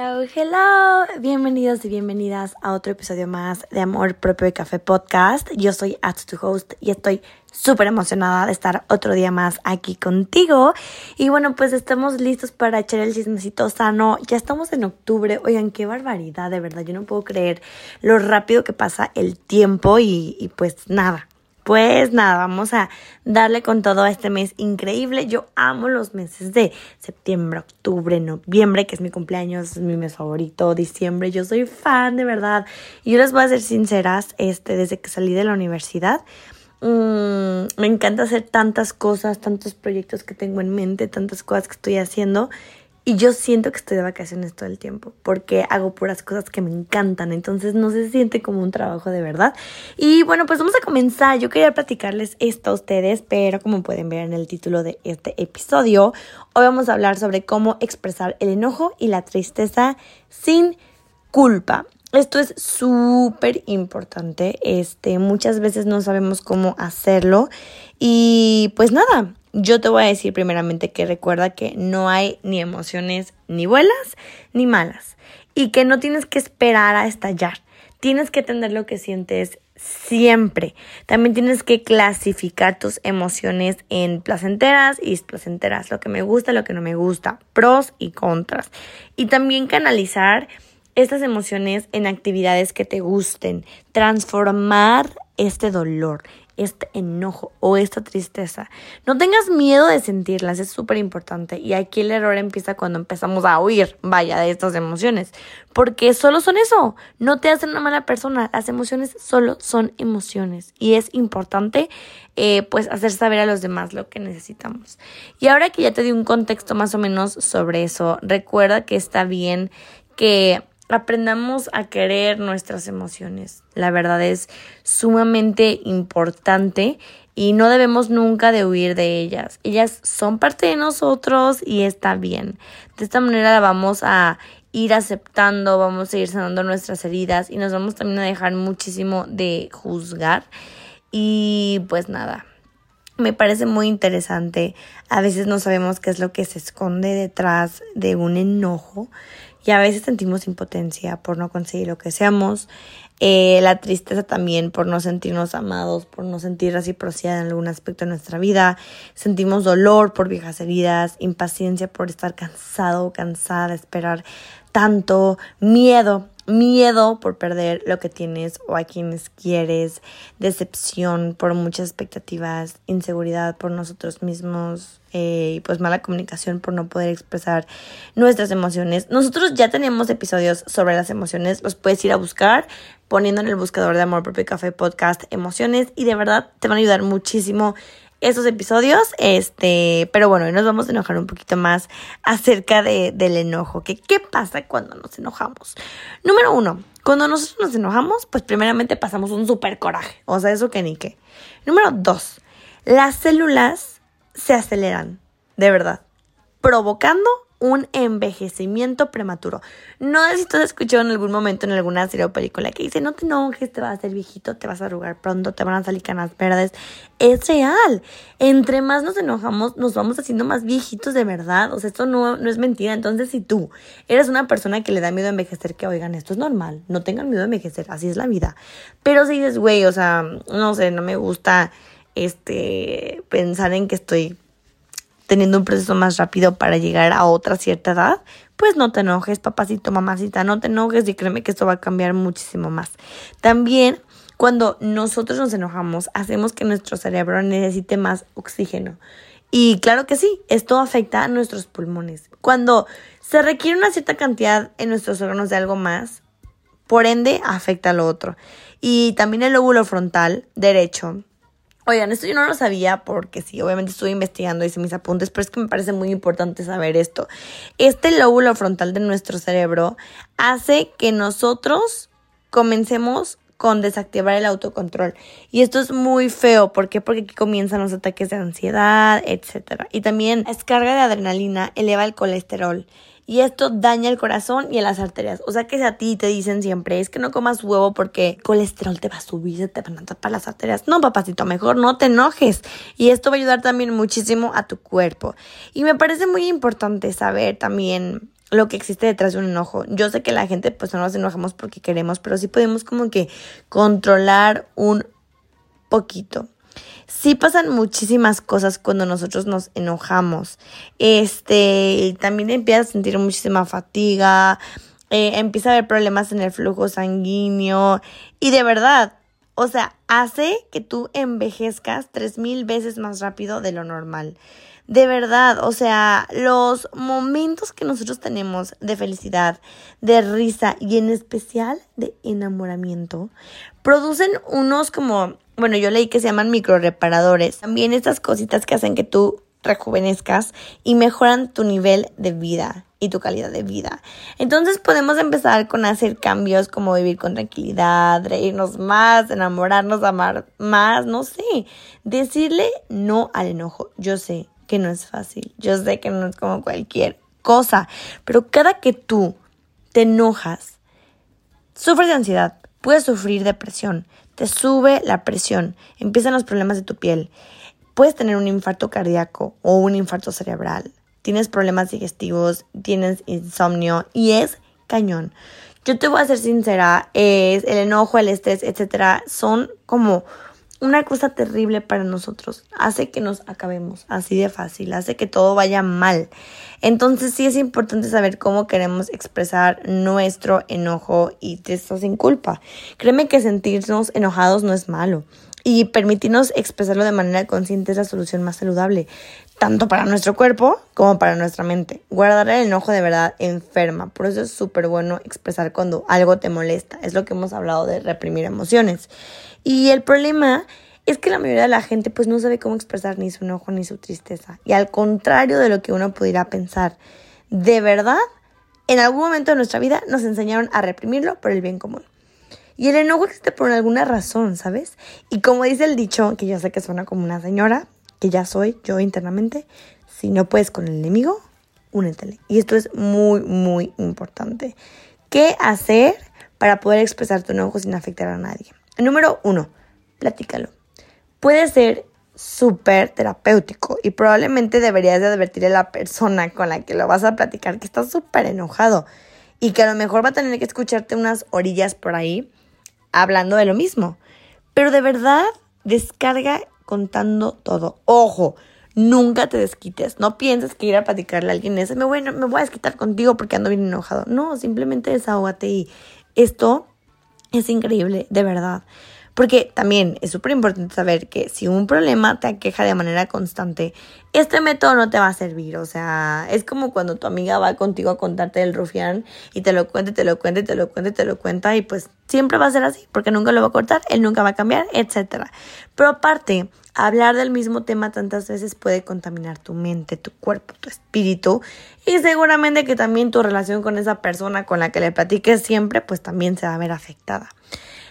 Hello, hello, bienvenidos y bienvenidas a otro episodio más de Amor Propio de Café Podcast. Yo soy At Host y estoy súper emocionada de estar otro día más aquí contigo. Y bueno, pues estamos listos para echar el chismecito sano. Ya estamos en octubre. Oigan, qué barbaridad, de verdad. Yo no puedo creer lo rápido que pasa el tiempo y, y pues nada. Pues nada, vamos a darle con todo a este mes increíble. Yo amo los meses de septiembre, octubre, noviembre, que es mi cumpleaños, es mi mes favorito, diciembre. Yo soy fan de verdad. Y yo les voy a ser sinceras, este, desde que salí de la universidad, mmm, me encanta hacer tantas cosas, tantos proyectos que tengo en mente, tantas cosas que estoy haciendo y yo siento que estoy de vacaciones todo el tiempo porque hago puras cosas que me encantan. Entonces no se siente como un trabajo de verdad. Y bueno, pues vamos a comenzar. Yo quería platicarles esto a ustedes, pero como pueden ver en el título de este episodio, hoy vamos a hablar sobre cómo expresar el enojo y la tristeza sin culpa. Esto es súper importante. Este, muchas veces no sabemos cómo hacerlo. Y pues nada, yo te voy a decir primeramente que recuerda que no hay ni emociones ni buenas ni malas y que no tienes que esperar a estallar. Tienes que entender lo que sientes siempre. También tienes que clasificar tus emociones en placenteras y displacenteras, lo que me gusta, lo que no me gusta, pros y contras. Y también canalizar estas emociones en actividades que te gusten, transformar este dolor, este enojo o esta tristeza. No tengas miedo de sentirlas, es súper importante. Y aquí el error empieza cuando empezamos a huir, vaya, de estas emociones. Porque solo son eso, no te hacen una mala persona. Las emociones solo son emociones. Y es importante, eh, pues, hacer saber a los demás lo que necesitamos. Y ahora que ya te di un contexto más o menos sobre eso, recuerda que está bien que aprendamos a querer nuestras emociones. La verdad es sumamente importante y no debemos nunca de huir de ellas. Ellas son parte de nosotros y está bien. De esta manera la vamos a ir aceptando, vamos a ir sanando nuestras heridas y nos vamos también a dejar muchísimo de juzgar. Y pues nada, me parece muy interesante. A veces no sabemos qué es lo que se esconde detrás de un enojo y a veces sentimos impotencia por no conseguir lo que deseamos, eh, la tristeza también por no sentirnos amados, por no sentir reciprocidad en algún aspecto de nuestra vida, sentimos dolor por viejas heridas, impaciencia por estar cansado cansada de esperar tanto, miedo miedo por perder lo que tienes o a quienes quieres, decepción por muchas expectativas, inseguridad por nosotros mismos eh, y pues mala comunicación por no poder expresar nuestras emociones. Nosotros ya tenemos episodios sobre las emociones, los puedes ir a buscar poniendo en el buscador de Amor Propio Café Podcast emociones y de verdad te van a ayudar muchísimo esos episodios, este, pero bueno, hoy nos vamos a enojar un poquito más acerca de, del enojo, que qué pasa cuando nos enojamos. Número uno, cuando nosotros nos enojamos, pues primeramente pasamos un súper coraje, o sea, eso que ni qué. Número dos, las células se aceleran, de verdad, provocando un envejecimiento prematuro. No sé si tú has escuchado en algún momento en alguna serie o película que dice, no te enojes, te vas a hacer viejito, te vas a arrugar pronto, te van a salir canas verdes. Es real. Entre más nos enojamos, nos vamos haciendo más viejitos de verdad. O sea, esto no, no es mentira. Entonces, si tú eres una persona que le da miedo a envejecer, que oigan, esto es normal. No tengan miedo a envejecer, así es la vida. Pero si dices, güey, o sea, no sé, no me gusta este pensar en que estoy teniendo un proceso más rápido para llegar a otra cierta edad, pues no te enojes, papacito, mamacita, no te enojes y créeme que esto va a cambiar muchísimo más. También cuando nosotros nos enojamos, hacemos que nuestro cerebro necesite más oxígeno. Y claro que sí, esto afecta a nuestros pulmones. Cuando se requiere una cierta cantidad en nuestros órganos de algo más, por ende afecta a lo otro. Y también el lóbulo frontal derecho Oigan, esto yo no lo sabía porque sí, obviamente estuve investigando, hice mis apuntes, pero es que me parece muy importante saber esto. Este lóbulo frontal de nuestro cerebro hace que nosotros comencemos con desactivar el autocontrol. Y esto es muy feo. ¿Por qué? Porque aquí comienzan los ataques de ansiedad, etc. Y también la descarga de adrenalina eleva el colesterol y esto daña el corazón y las arterias. O sea que si a ti te dicen siempre es que no comas huevo porque colesterol te va a subir, se te van a tapar las arterias. No, papacito, mejor no te enojes. Y esto va a ayudar también muchísimo a tu cuerpo. Y me parece muy importante saber también lo que existe detrás de un enojo. Yo sé que la gente pues no nos enojamos porque queremos, pero sí podemos como que controlar un poquito. Sí pasan muchísimas cosas cuando nosotros nos enojamos. Este, también empiezas a sentir muchísima fatiga, eh, empieza a haber problemas en el flujo sanguíneo y de verdad, o sea, hace que tú envejezcas tres mil veces más rápido de lo normal. De verdad, o sea, los momentos que nosotros tenemos de felicidad, de risa y en especial de enamoramiento, producen unos como, bueno, yo leí que se llaman microreparadores. También estas cositas que hacen que tú rejuvenezcas y mejoran tu nivel de vida y tu calidad de vida. Entonces podemos empezar con hacer cambios como vivir con tranquilidad, reírnos más, enamorarnos, amar más, no sé, decirle no al enojo. Yo sé, que no es fácil. Yo sé que no es como cualquier cosa, pero cada que tú te enojas, sufres de ansiedad, puedes sufrir depresión, te sube la presión, empiezan los problemas de tu piel, puedes tener un infarto cardíaco o un infarto cerebral, tienes problemas digestivos, tienes insomnio y es cañón. Yo te voy a ser sincera, es el enojo, el estrés, etcétera, son como una cosa terrible para nosotros. Hace que nos acabemos así de fácil, hace que todo vaya mal. Entonces sí es importante saber cómo queremos expresar nuestro enojo y tristeza sin culpa. Créeme que sentirnos enojados no es malo y permitirnos expresarlo de manera consciente es la solución más saludable, tanto para nuestro cuerpo como para nuestra mente. Guardar el enojo de verdad enferma, por eso es súper bueno expresar cuando algo te molesta, es lo que hemos hablado de reprimir emociones. Y el problema es que la mayoría de la gente pues no sabe cómo expresar ni su enojo ni su tristeza. Y al contrario de lo que uno pudiera pensar, de verdad, en algún momento de nuestra vida nos enseñaron a reprimirlo por el bien común. Y el enojo existe por alguna razón, ¿sabes? Y como dice el dicho, que yo sé que suena como una señora, que ya soy yo internamente, si no puedes con el enemigo, únetele. Y esto es muy, muy importante. ¿Qué hacer para poder expresar tu enojo sin afectar a nadie? Número uno, platícalo. Puede ser súper terapéutico y probablemente deberías de advertir a la persona con la que lo vas a platicar que estás súper enojado y que a lo mejor va a tener que escucharte unas orillas por ahí hablando de lo mismo. Pero de verdad, descarga contando todo. Ojo, nunca te desquites. No pienses que ir a platicarle a alguien es, me voy, me voy a desquitar contigo porque ando bien enojado. No, simplemente desahógate y esto es increíble, de verdad. Porque también es súper importante saber que si un problema te aqueja de manera constante, este método no te va a servir. O sea, es como cuando tu amiga va contigo a contarte del rufián y te lo cuenta, te lo cuenta, te lo cuenta, te lo cuenta y pues siempre va a ser así porque nunca lo va a cortar, él nunca va a cambiar, etc. Pero aparte, hablar del mismo tema tantas veces puede contaminar tu mente, tu cuerpo, tu espíritu y seguramente que también tu relación con esa persona con la que le platiques siempre pues también se va a ver afectada.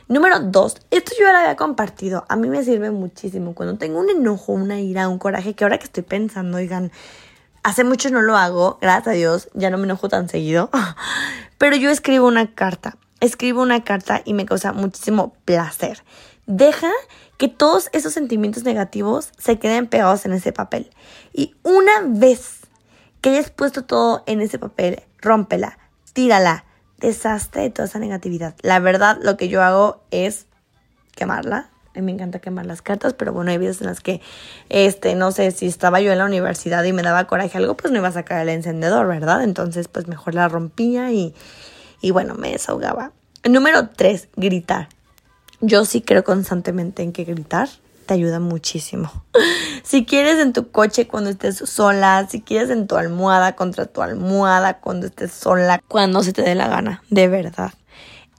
Número dos, esto yo ya lo había compartido. A mí me sirve muchísimo cuando tengo un enojo, una ira, un coraje, que ahora que estoy pensando, oigan, hace mucho no lo hago, gracias a Dios, ya no me enojo tan seguido. Pero yo escribo una carta. Escribo una carta y me causa muchísimo placer. Deja que todos esos sentimientos negativos se queden pegados en ese papel. Y una vez que hayas puesto todo en ese papel, rómpela, tírala, desastre de toda esa negatividad. La verdad, lo que yo hago es quemarla. A mí me encanta quemar las cartas, pero bueno, hay veces en las que, este, no sé, si estaba yo en la universidad y me daba coraje algo, pues no iba a sacar el encendedor, ¿verdad? Entonces, pues mejor la rompía y, y bueno, me desahogaba. Número tres, gritar. Yo sí creo constantemente en que gritar te ayuda muchísimo. Si quieres en tu coche cuando estés sola, si quieres en tu almohada contra tu almohada cuando estés sola, cuando se te dé la gana, de verdad.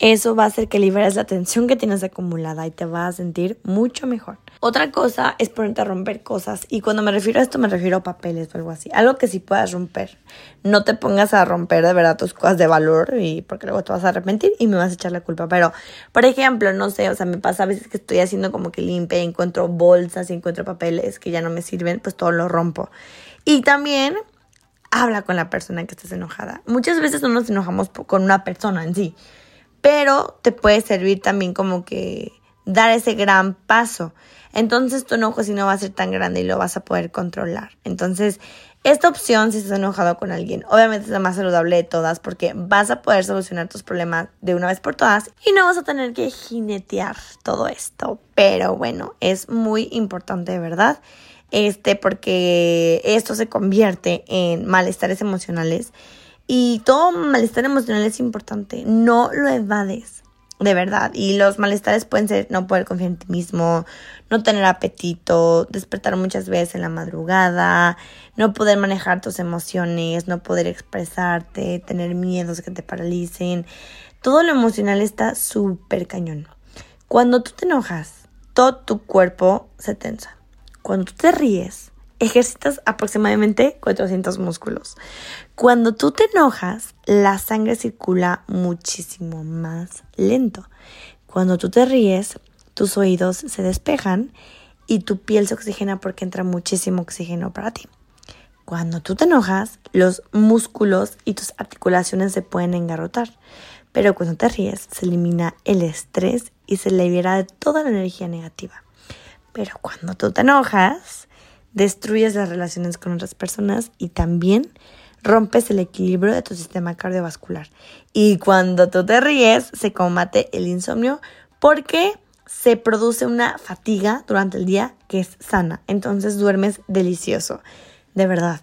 Eso va a hacer que liberes la tensión que tienes acumulada y te vas a sentir mucho mejor. Otra cosa es ponerte a romper cosas y cuando me refiero a esto me refiero a papeles o algo así. Algo que sí puedas romper. No te pongas a romper de verdad tus cosas de valor y porque luego te vas a arrepentir y me vas a echar la culpa. Pero, por ejemplo, no sé, o sea, me pasa a veces que estoy haciendo como que limpia y encuentro bolsas y encuentro papeles que ya no me sirven, pues todo lo rompo. Y también habla con la persona que estés enojada. Muchas veces no nos enojamos con una persona en sí pero te puede servir también como que dar ese gran paso. Entonces tu enojo si no va a ser tan grande y lo vas a poder controlar. Entonces, esta opción, si estás enojado con alguien, obviamente es la más saludable de todas porque vas a poder solucionar tus problemas de una vez por todas y no vas a tener que jinetear todo esto. Pero bueno, es muy importante, ¿verdad? Este, porque esto se convierte en malestares emocionales y todo malestar emocional es importante. No lo evades de verdad. Y los malestares pueden ser no poder confiar en ti mismo, no tener apetito, despertar muchas veces en la madrugada, no poder manejar tus emociones, no poder expresarte, tener miedos que te paralicen. Todo lo emocional está súper cañón. Cuando tú te enojas, todo tu cuerpo se tensa. Cuando tú te ríes, ejercitas aproximadamente 400 músculos. Cuando tú te enojas, la sangre circula muchísimo más lento. Cuando tú te ríes, tus oídos se despejan y tu piel se oxigena porque entra muchísimo oxígeno para ti. Cuando tú te enojas, los músculos y tus articulaciones se pueden engarrotar. Pero cuando te ríes, se elimina el estrés y se libera de toda la energía negativa. Pero cuando tú te enojas, destruyes las relaciones con otras personas y también rompes el equilibrio de tu sistema cardiovascular. Y cuando tú te ríes, se combate el insomnio porque se produce una fatiga durante el día que es sana. Entonces duermes delicioso. De verdad,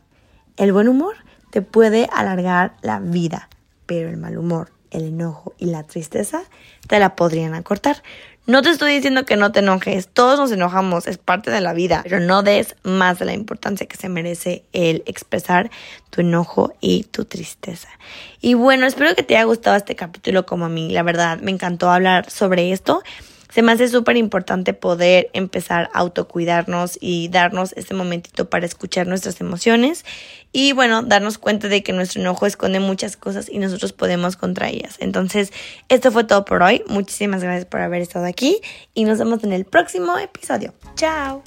el buen humor te puede alargar la vida, pero el mal humor, el enojo y la tristeza te la podrían acortar. No te estoy diciendo que no te enojes, todos nos enojamos, es parte de la vida, pero no des más de la importancia que se merece el expresar tu enojo y tu tristeza. Y bueno, espero que te haya gustado este capítulo como a mí, la verdad, me encantó hablar sobre esto. Se me hace súper importante poder empezar a autocuidarnos y darnos este momentito para escuchar nuestras emociones y bueno, darnos cuenta de que nuestro enojo esconde muchas cosas y nosotros podemos contra ellas. Entonces, esto fue todo por hoy. Muchísimas gracias por haber estado aquí y nos vemos en el próximo episodio. Chao.